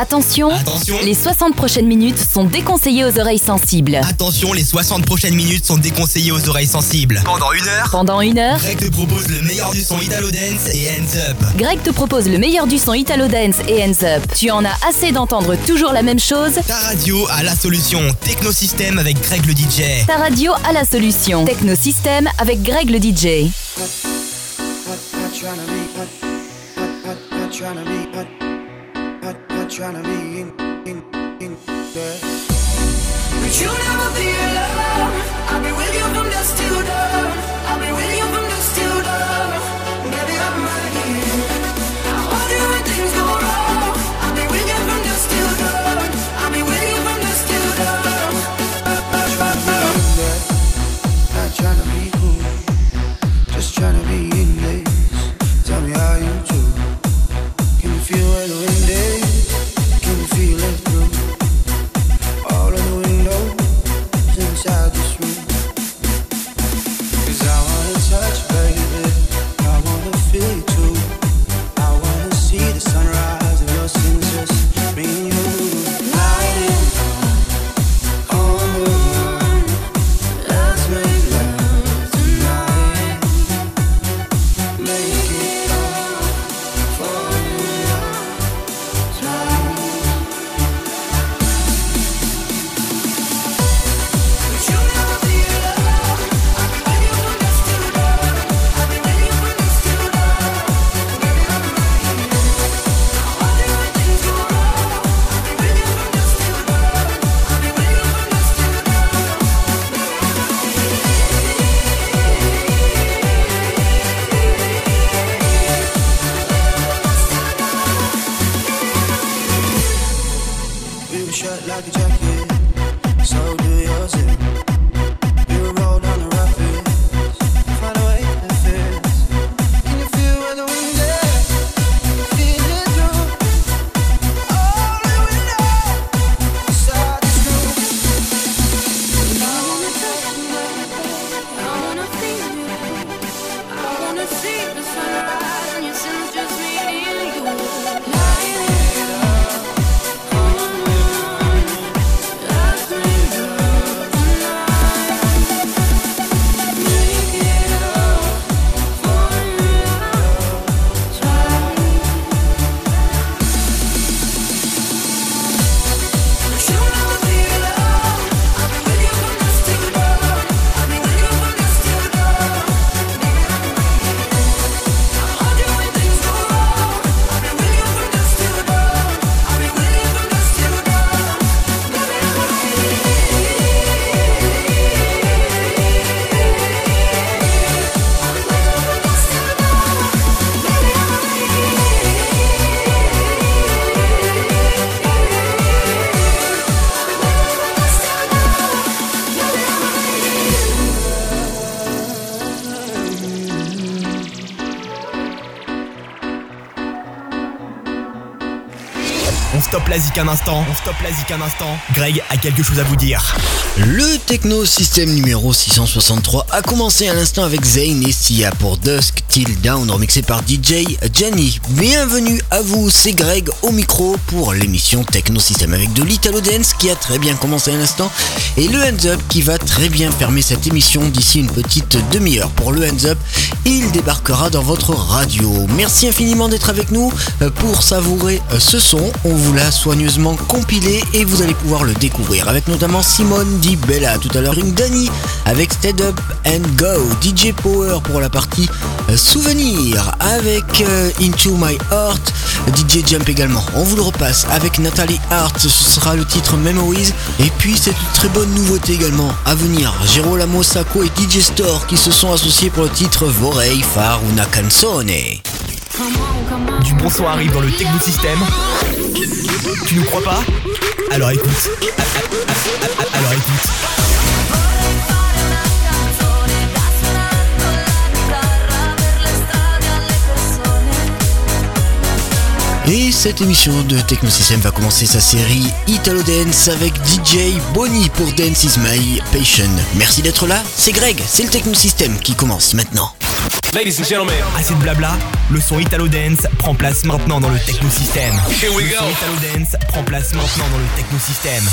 Attention, Attention. les 60 prochaines minutes sont déconseillées aux oreilles sensibles. Attention, les 60 prochaines minutes sont déconseillées aux oreilles sensibles. Pendant une heure, Pendant une heure, Greg te propose le meilleur du son Italo Dance et Hands Up. Greg te propose le meilleur du son Italo Dance et Hands Up. Tu en as assez d'entendre toujours la même chose? Ta radio a la solution. Technosystème avec Greg le DJ. Ta radio a la solution. Technosystème avec Greg le DJ. Not tryna be, in, in, in, yeah. But you'll never be alone. I'll be with you from dusk till dawn. I'll be with instant. On stoppe la zik un instant. Greg a quelque chose à vous dire. Le Techno System numéro 663 a commencé à l'instant avec Zayn et Sia pour Dusk Till Down remixé par DJ Gianni. Bienvenue à vous, c'est Greg au micro pour l'émission Techno System avec de l'Italo Dance qui a très bien commencé à l'instant et le Hands Up qui va très bien fermer cette émission d'ici une petite demi-heure. Pour le Hands Up, il débarquera dans votre radio. Merci infiniment d'être avec nous euh, pour savourer euh, ce son. On vous l'a soigneusement compilé et vous allez pouvoir le découvrir avec notamment Simone Di Bella tout à l'heure, une Dani avec Stead Up and Go, DJ Power pour la partie euh, souvenir avec euh, Into My Heart, DJ Jump également. On vous le repasse avec Nathalie Hart, ce sera le titre Memories et puis c'est une très bonne nouveauté également à venir. Girolamo Sacco et DJ Store qui se sont associés pour le titre Vorrei far una canzone. Du bon son arrive dans le Technosystème. Tu nous crois pas? Alors écoute. Alors écoute. Et cette émission de Technosystem va commencer sa série Italo Dance avec DJ Bonnie pour Dance is My Passion. Merci d'être là, c'est Greg, c'est le Technosystem qui commence maintenant. Ladies and gentlemen. Assez de blabla, le son Italo Dance prend place maintenant dans le Technosystem. Here. Le son Italo Dance prend place maintenant dans le Technosystem.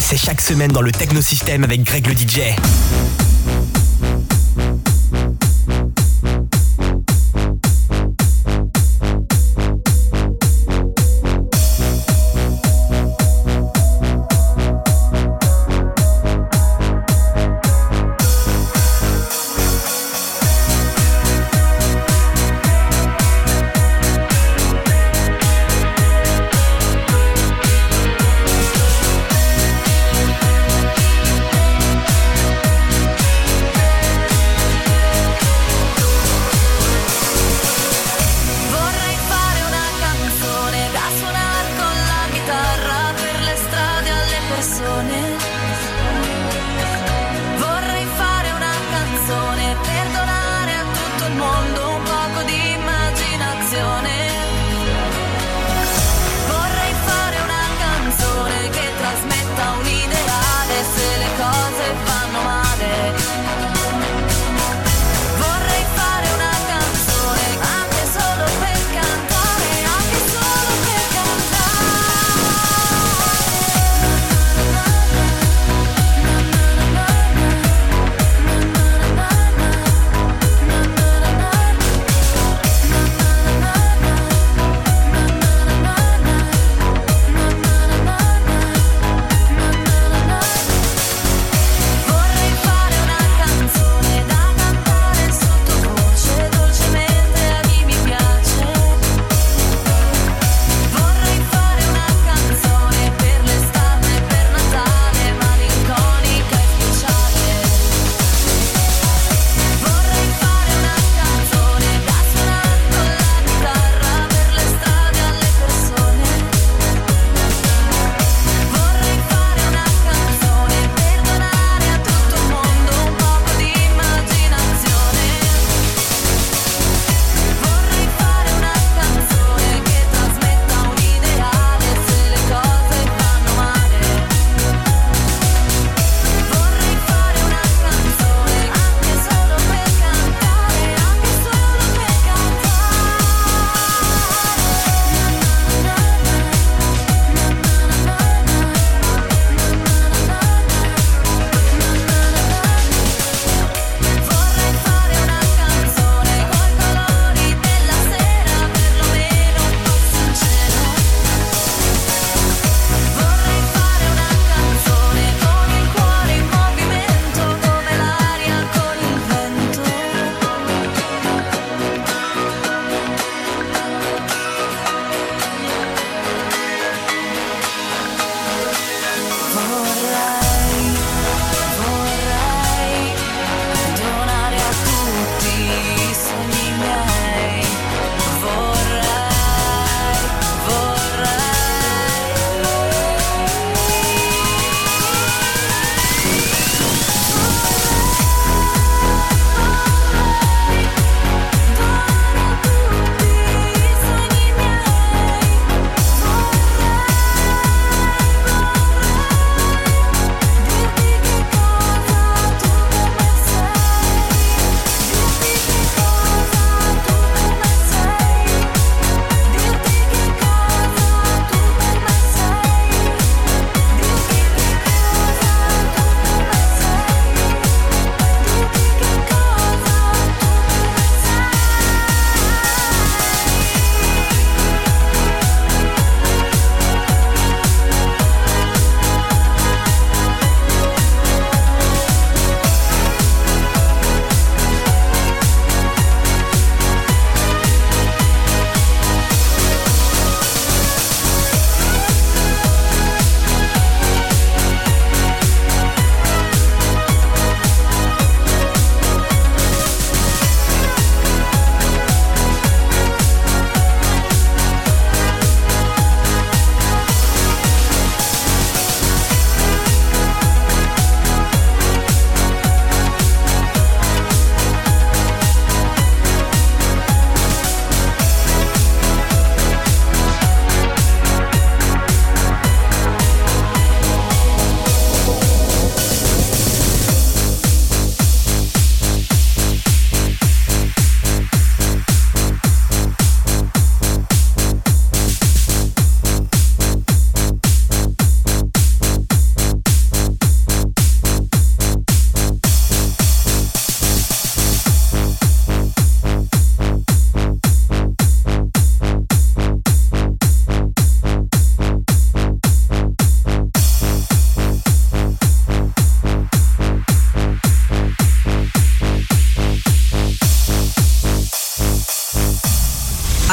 C'est chaque semaine dans le Technosystème avec Greg le DJ.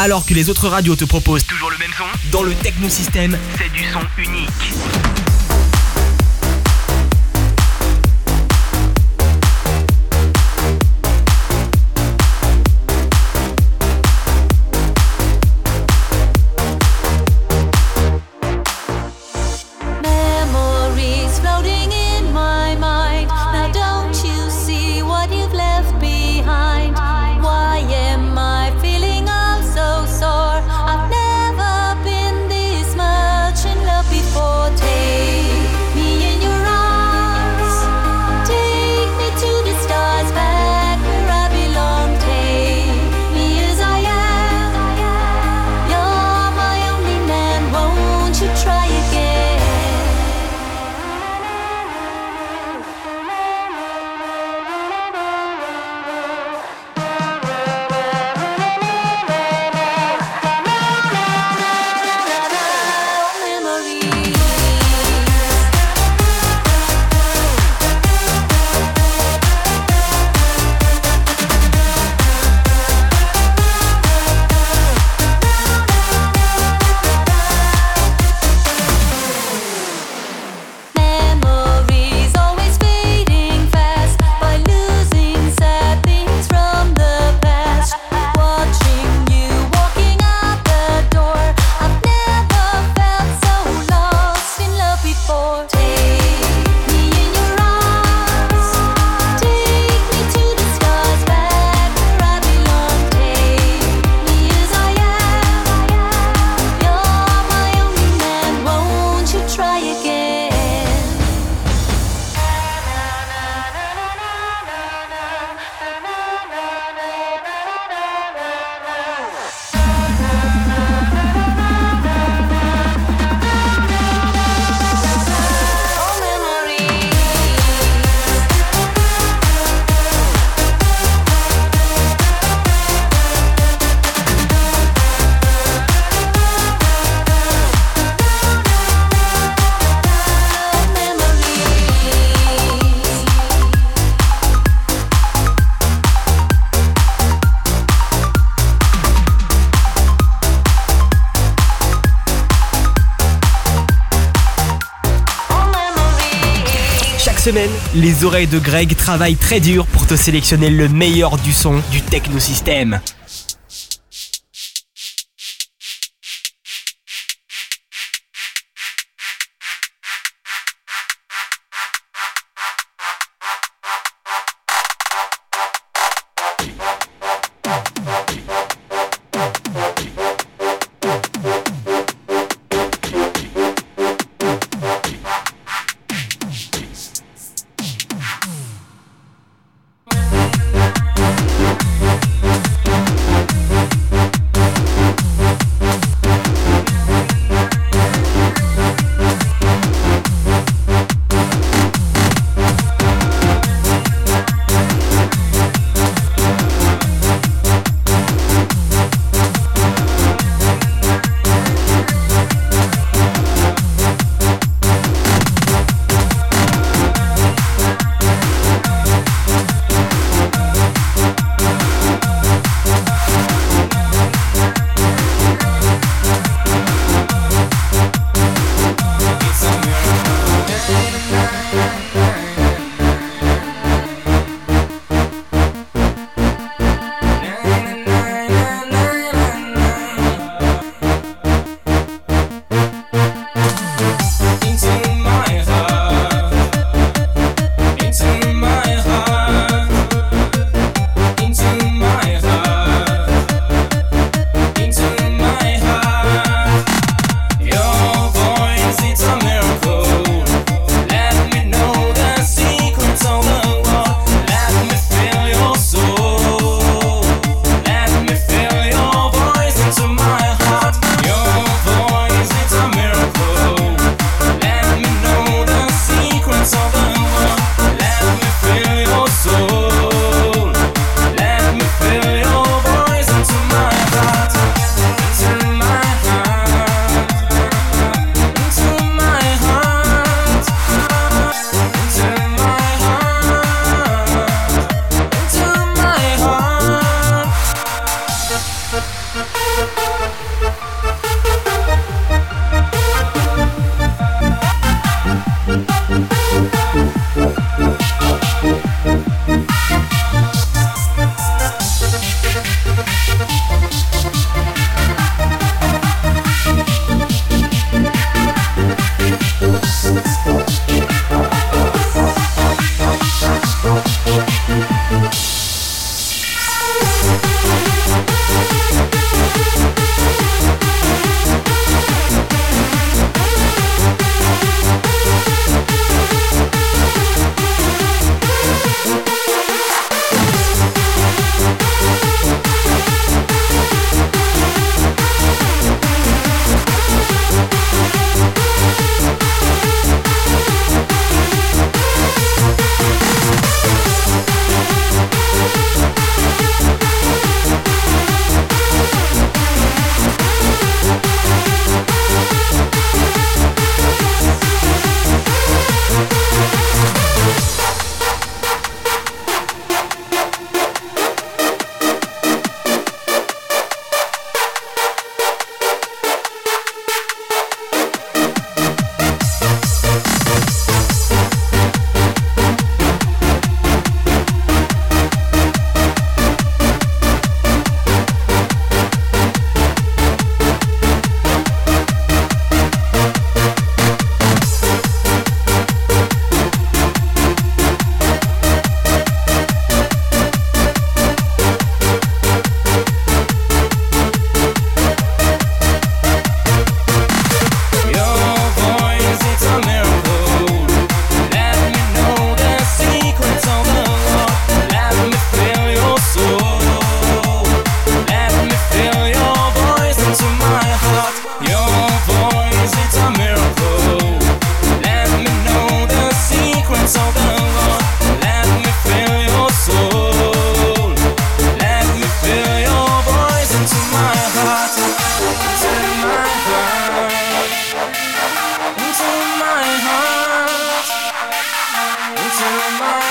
alors que les autres radios te proposent toujours le même son, dans le Technosystème, c'est du son unique. Les oreilles de Greg travaillent très dur pour te sélectionner le meilleur du son du technosystème. to my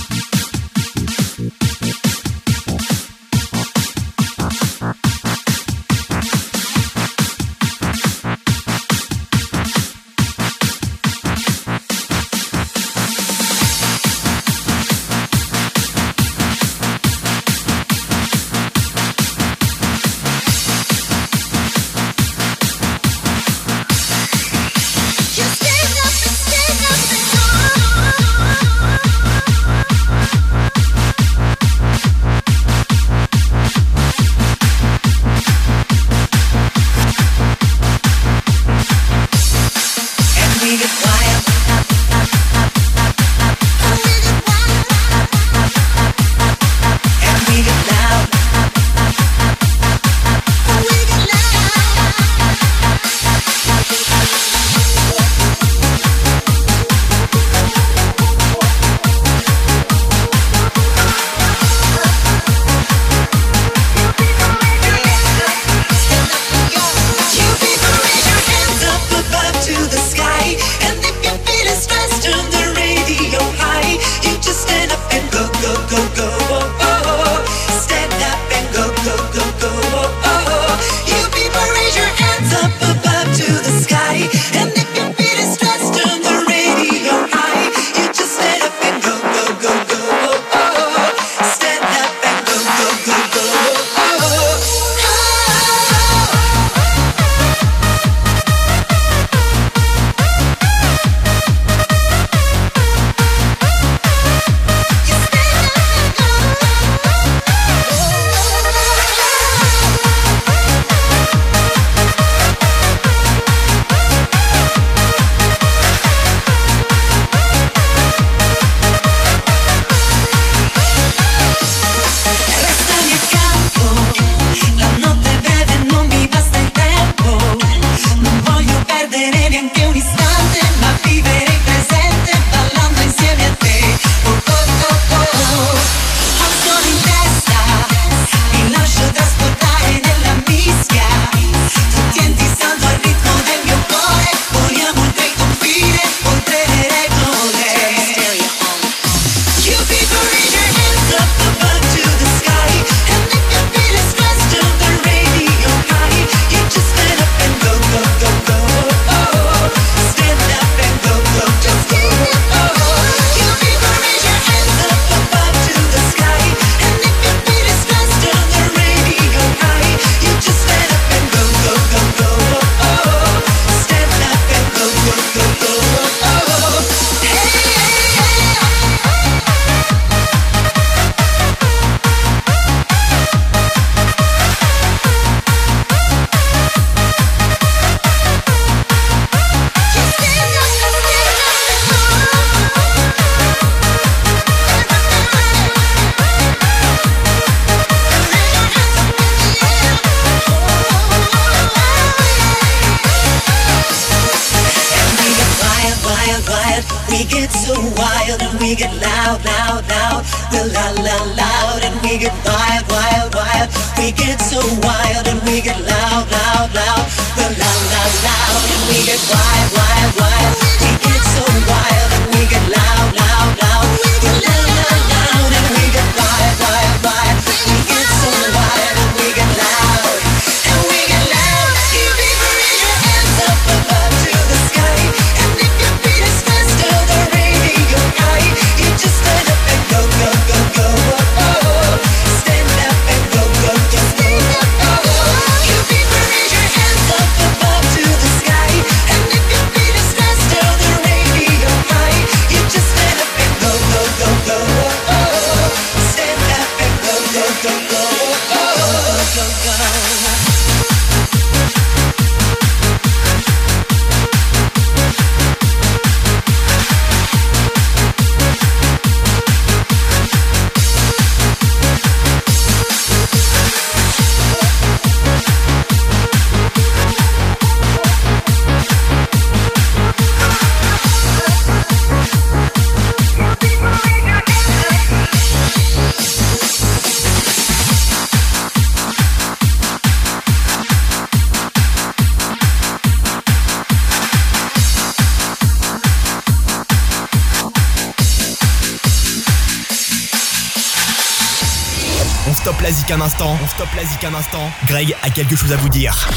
Zik un instant. On stoppe la zik un instant. Greg a quelque chose à vous dire.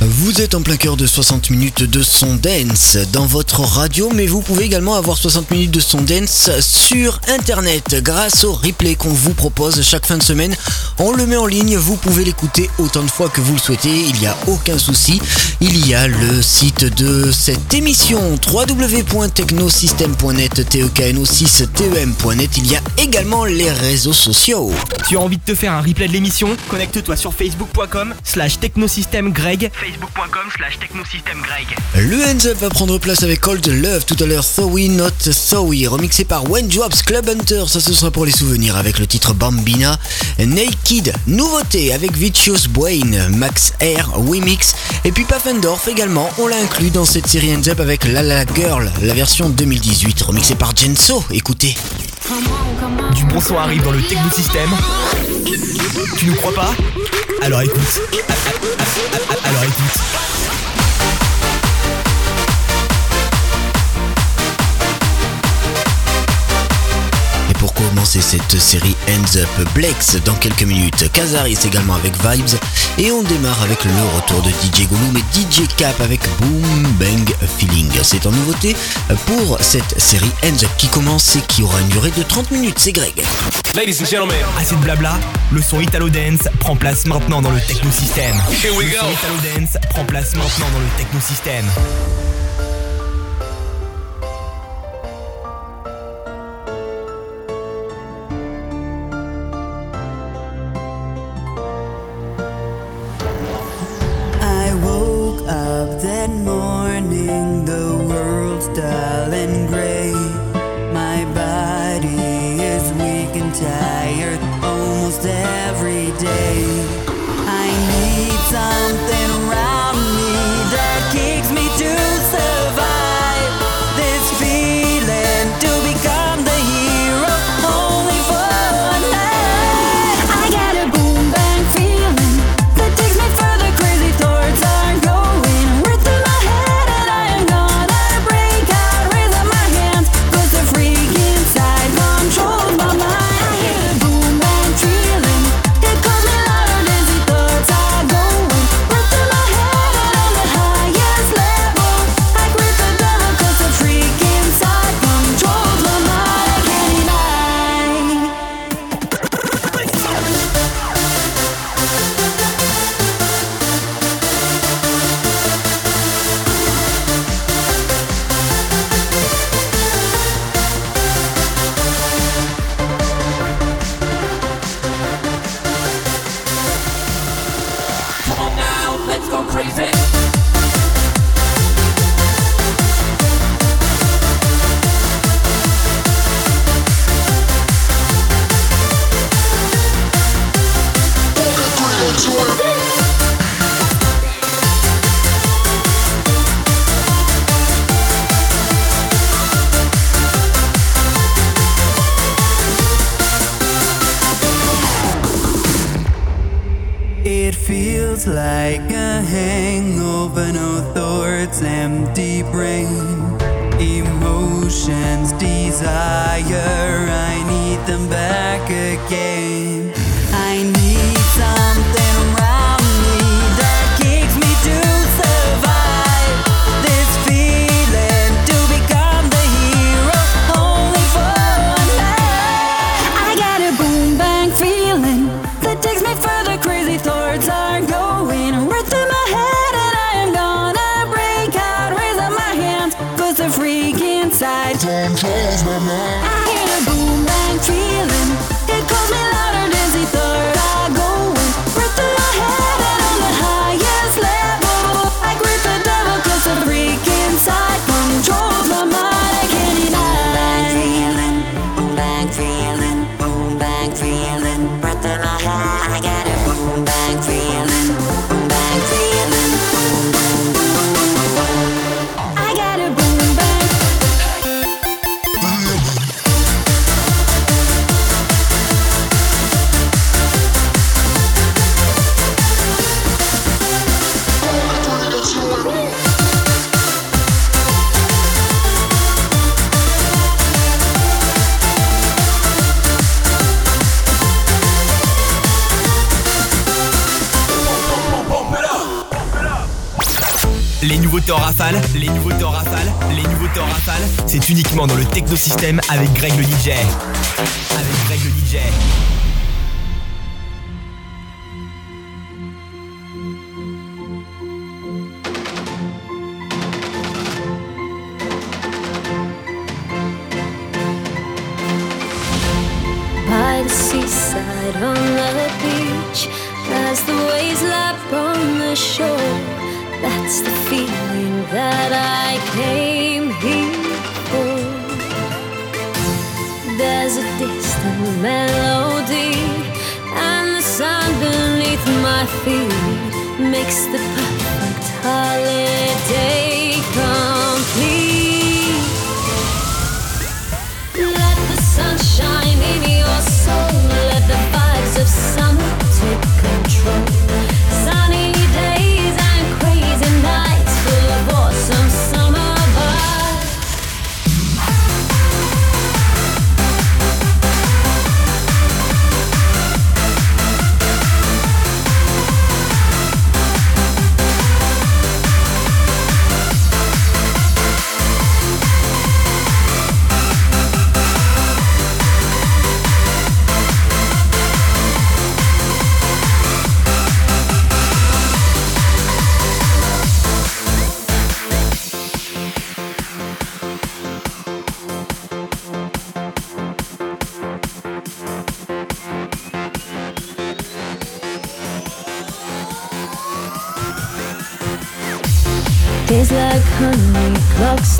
Vous êtes en plein cœur de 60 minutes de son dance dans votre radio, mais vous pouvez également avoir 60 minutes de son dance sur internet grâce au replay qu'on vous propose chaque fin de semaine. On le met en ligne, vous pouvez l'écouter autant de fois que vous le souhaitez, il n'y a aucun souci. Il y a le site de cette émission www.technosystem.net, tekno6tem.net. Il y a également les réseaux sociaux. Tu as envie de te faire un replay de l'émission? Connecte-toi sur facebook.com slash technosystemgreg. Facebook.com slash technosystemgreg. Le Hands Up va prendre place avec Old Love tout à l'heure, Thowy Not Thowy, remixé par When Drops Club Hunter, ça ce sera pour les souvenirs avec le titre Bambina, Naked, nouveauté avec Vicious Brain, Max Air, Wimix, et puis Pfaffendorf également, on l'a inclus dans cette série Hands Up avec La La Girl, la version 2018, remixée par Jenso, écoutez. Du bon son arrive dans le Techno System. Tu nous crois pas? Alors écoute. Alors écoute. Commencer cette série Hands Up Blex dans quelques minutes, Kazaris également avec Vibes et on démarre avec le retour de DJ Gollum et DJ Cap avec Boom Bang Feeling. C'est en nouveauté pour cette série Hands Up qui commence et qui aura une durée de 30 minutes, c'est Greg. Ladies and gentlemen, Assez de blabla, le son Italo Dance prend place maintenant dans le Techno System. Here we le son Italo Dance prend place maintenant dans le Techno Rafale, les en rafale, les nouveautés en rafale, c'est uniquement dans le technosystème avec Greg le DJ. Avec Greg le DJ.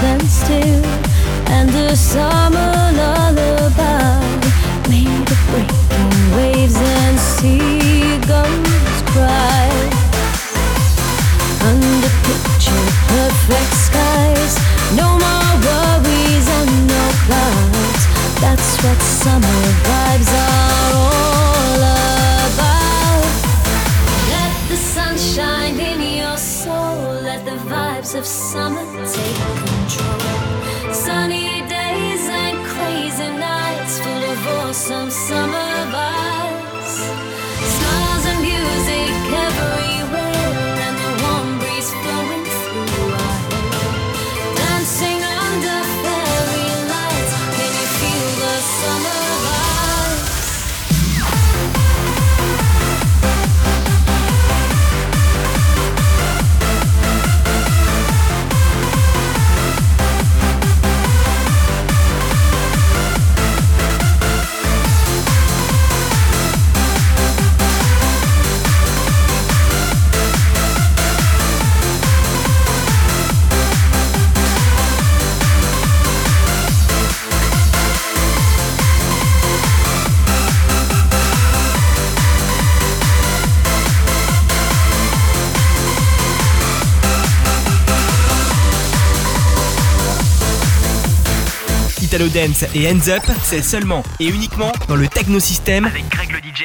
Stand still, and the summer lullaby made of breaking waves and seagulls cry. Under picture perfect skies, no more worries and no clouds. That's what summer vibes are all about. Let the sun shine in your soul. Let the vibes of summer take Sunny days and crazy nights full of awesome summer vibes. Smiles and music everywhere, Italo Dance et Hands Up, c'est seulement et uniquement dans le technosystème avec Greg le DJ.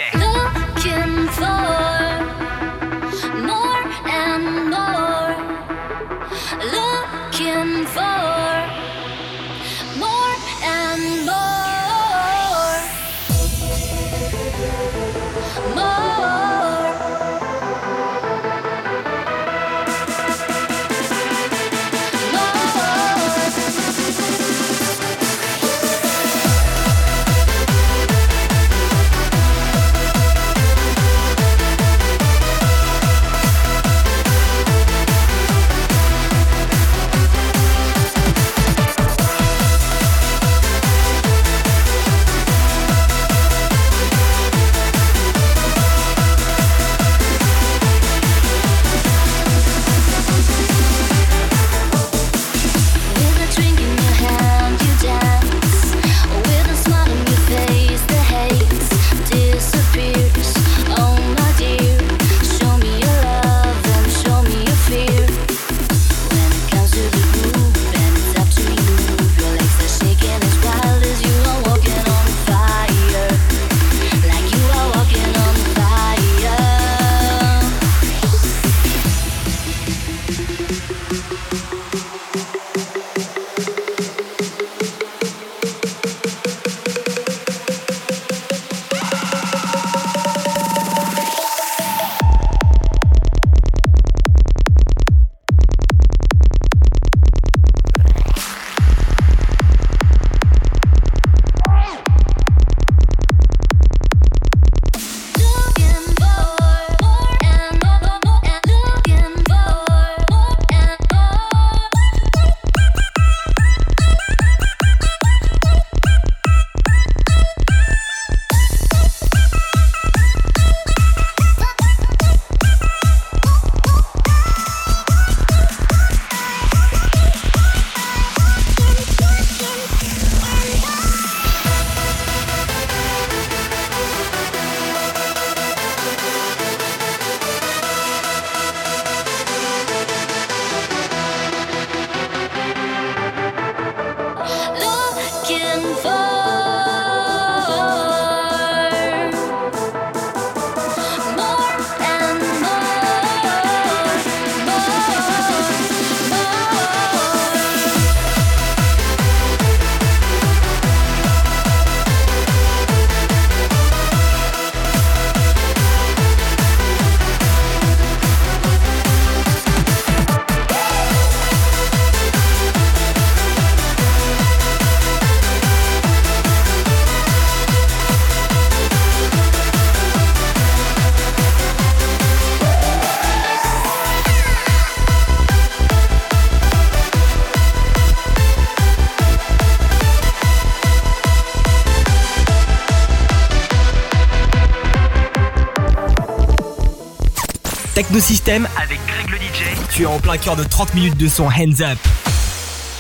Technosystème avec Greg le DJ. Tu es en plein cœur de 30 minutes de son Hands Up.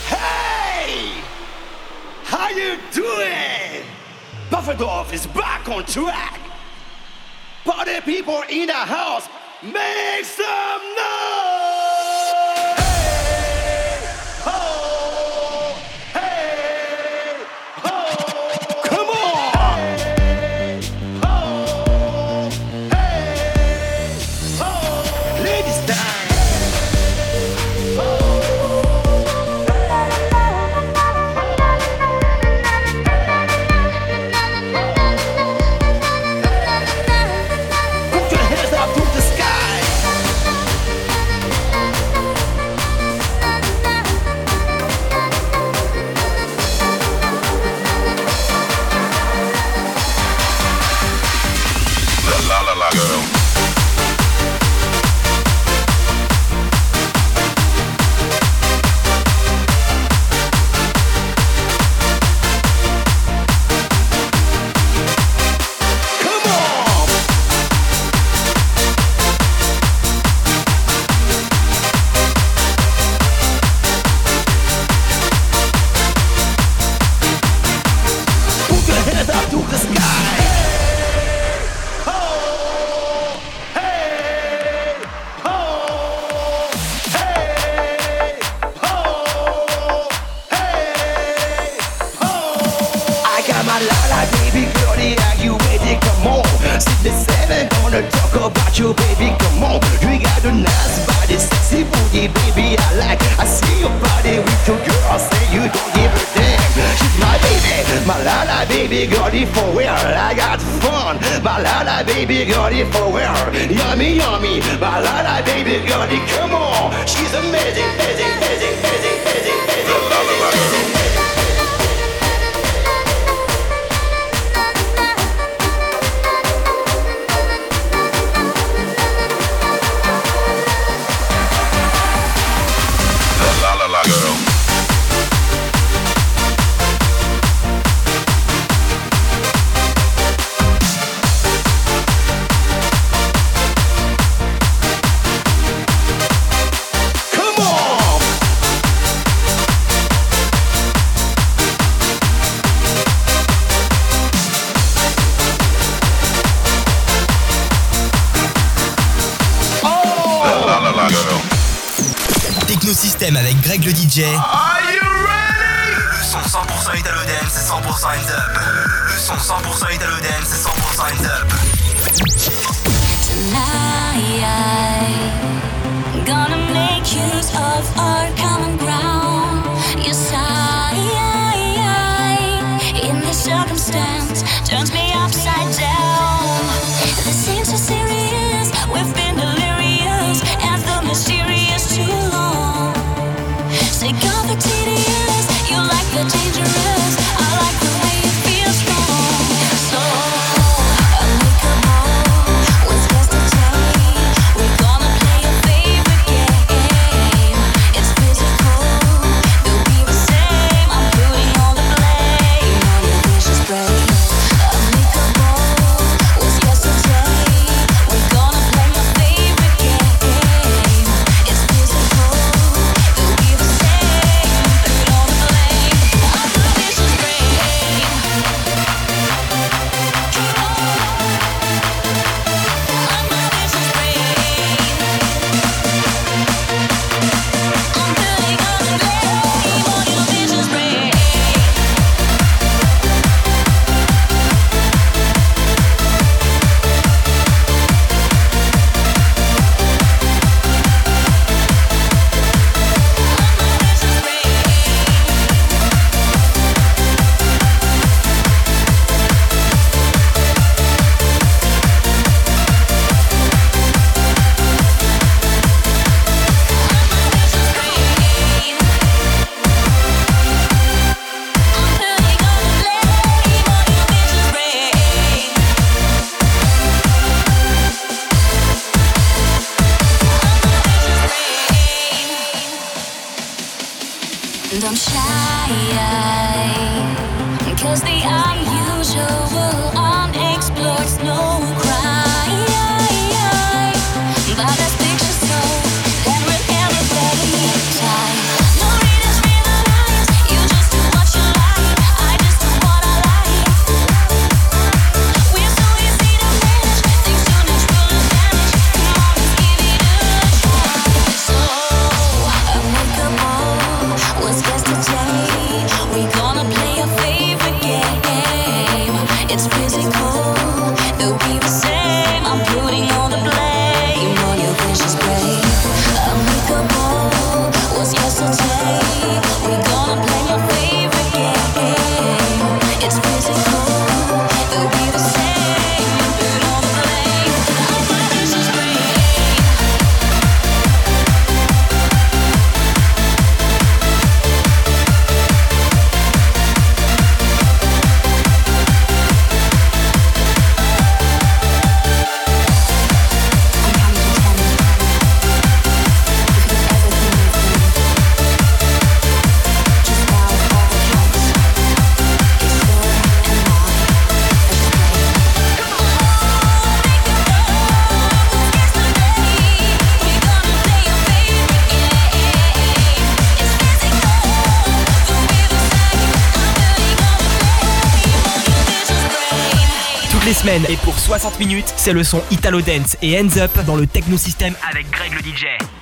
Hey! How you doing? Bufferdorf is back on track. Party people in the house. DJ. Et pour 60 minutes, c'est le son Italo Dance et Hands Up dans le Techno System avec Greg le DJ.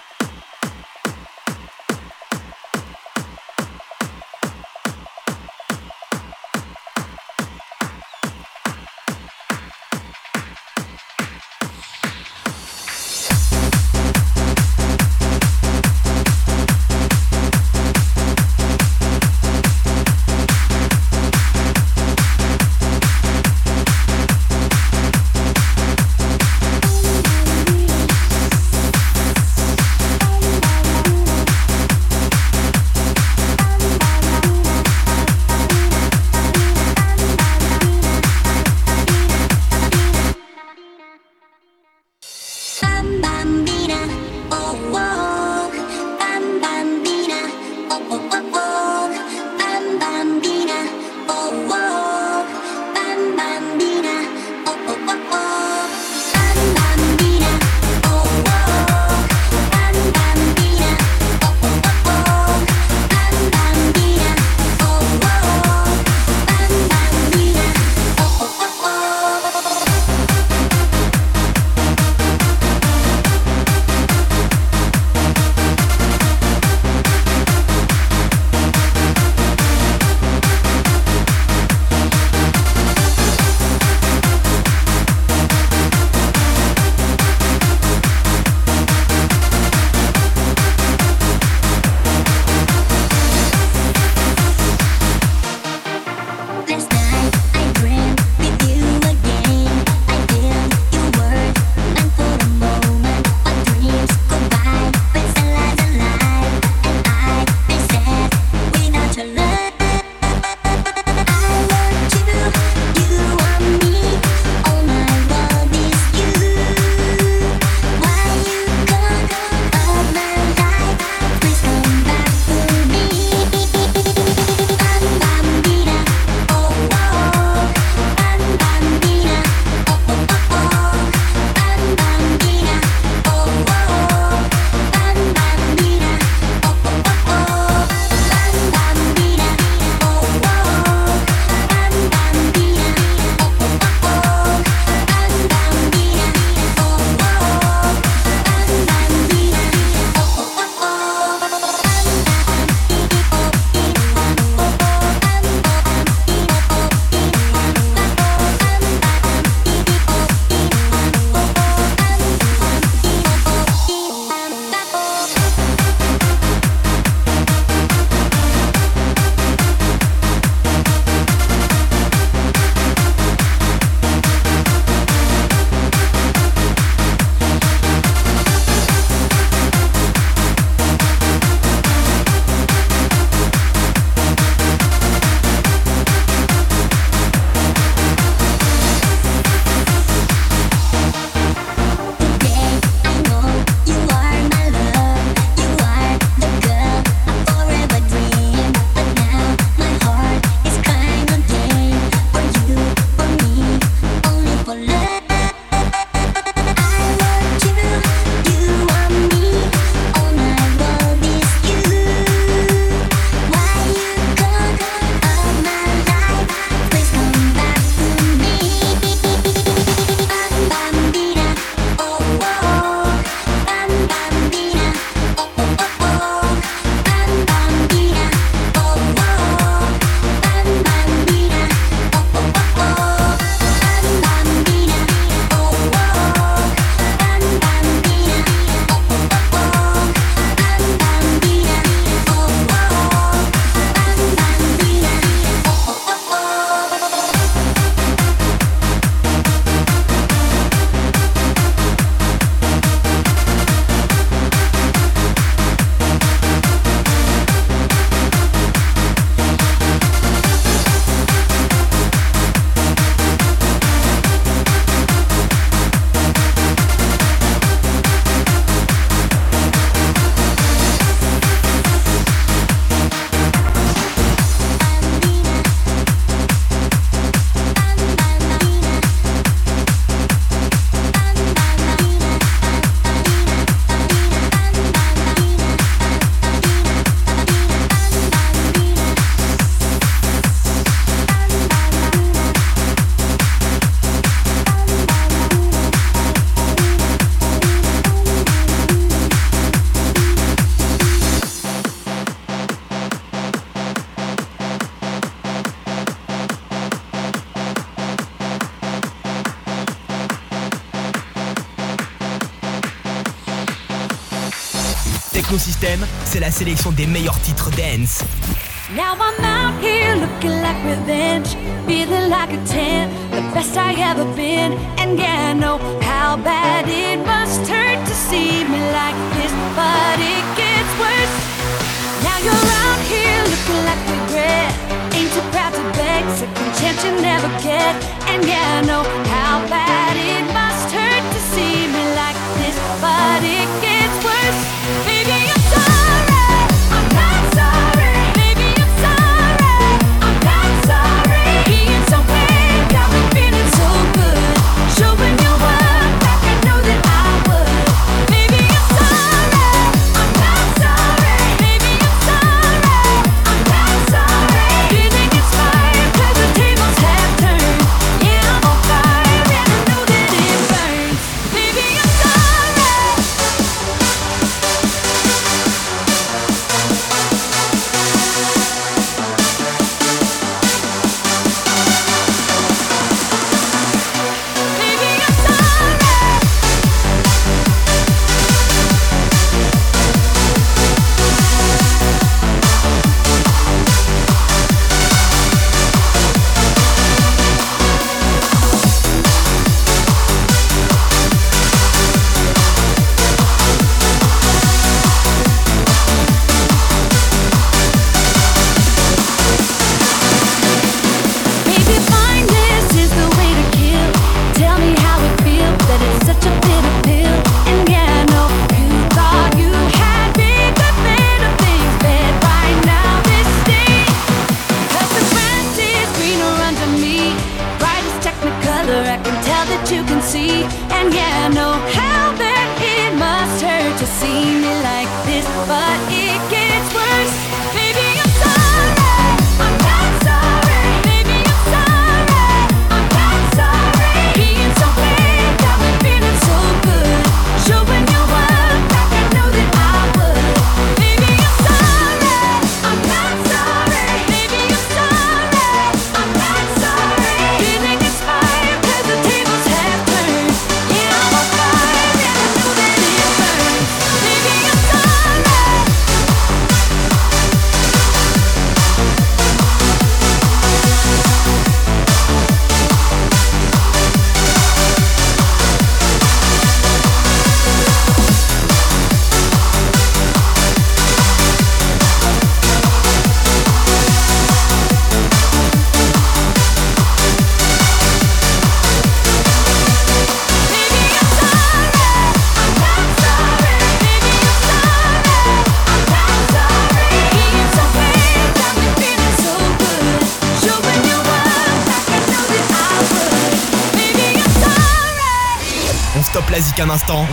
C'est la sélection des meilleurs titres dance. Now I'm out here looking like revenge, feeling like a 10, the best I ever been. And yeah, I know how bad it must hurt to see me like this, but it gets worse. Now you're out here looking like regret, ain't too proud to beg, second chance you never get. And yeah, I know how bad it must hurt to see me like this, but it gets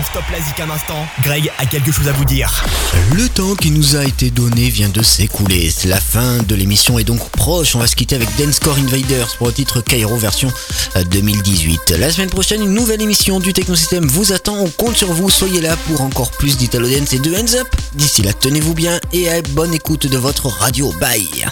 zik un instant, on stoppe la zik un instant. Greg a quelque chose à vous dire. Le temps qui nous a été donné vient de s'écouler. La fin de l'émission est donc proche. On va se quitter avec Dancecore Invaders pour le titre Cairo version euh, 2018. La semaine prochaine, une nouvelle émission du Technosystème vous attend. On compte sur vous. Soyez là pour encore plus d'Italo Dance et de Hands Up. D'ici là, tenez-vous bien et à bonne écoute de votre radio. Bye.